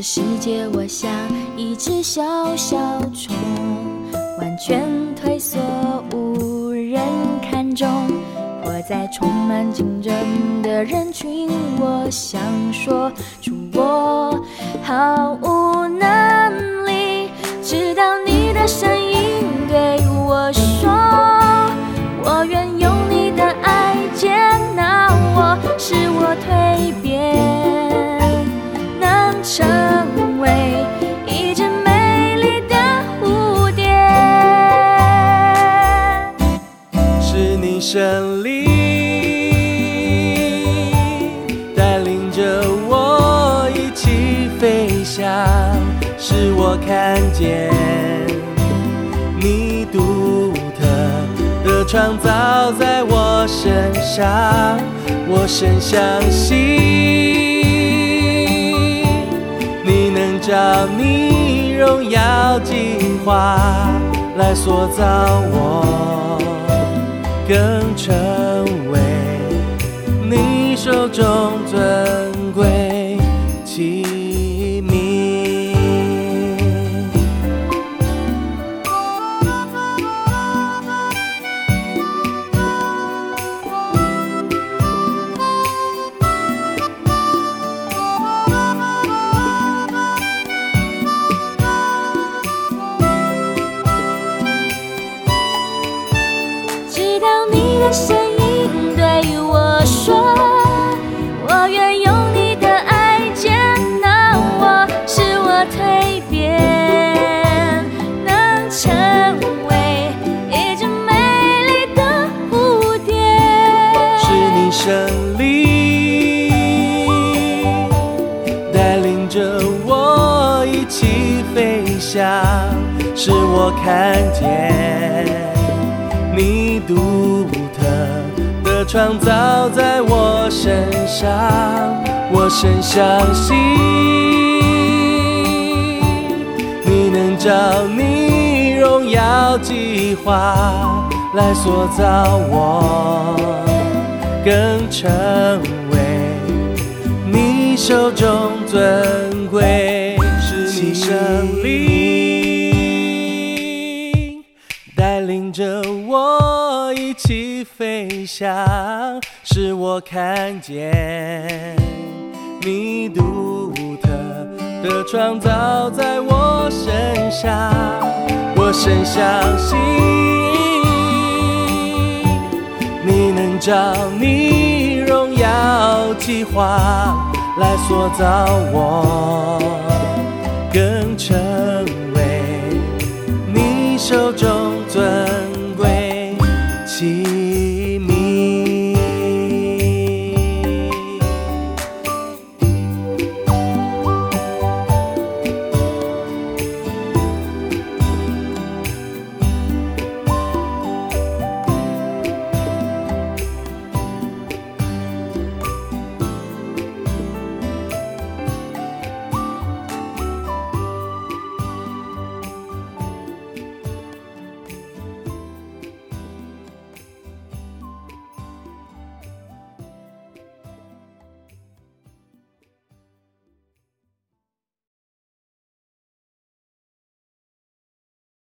这世界，我像一只小小虫，完全退缩，无人看中。活在充满竞争的人群，我想说出我好无能着我一起飞翔，使我看见你独特的创造在我身上，我深相信你能照你荣耀计划来塑造我。更成为你手中尊黎明。直到你的声音使我看见你独特的创造在我身上，我深相信你能照你荣耀计划来塑造我。更成为你手中尊贵，是你胜利，领着我一起飞翔，使我看见你独特的创造在我身上，我深相信。你能照你荣耀计划来塑造我，更成为你手中尊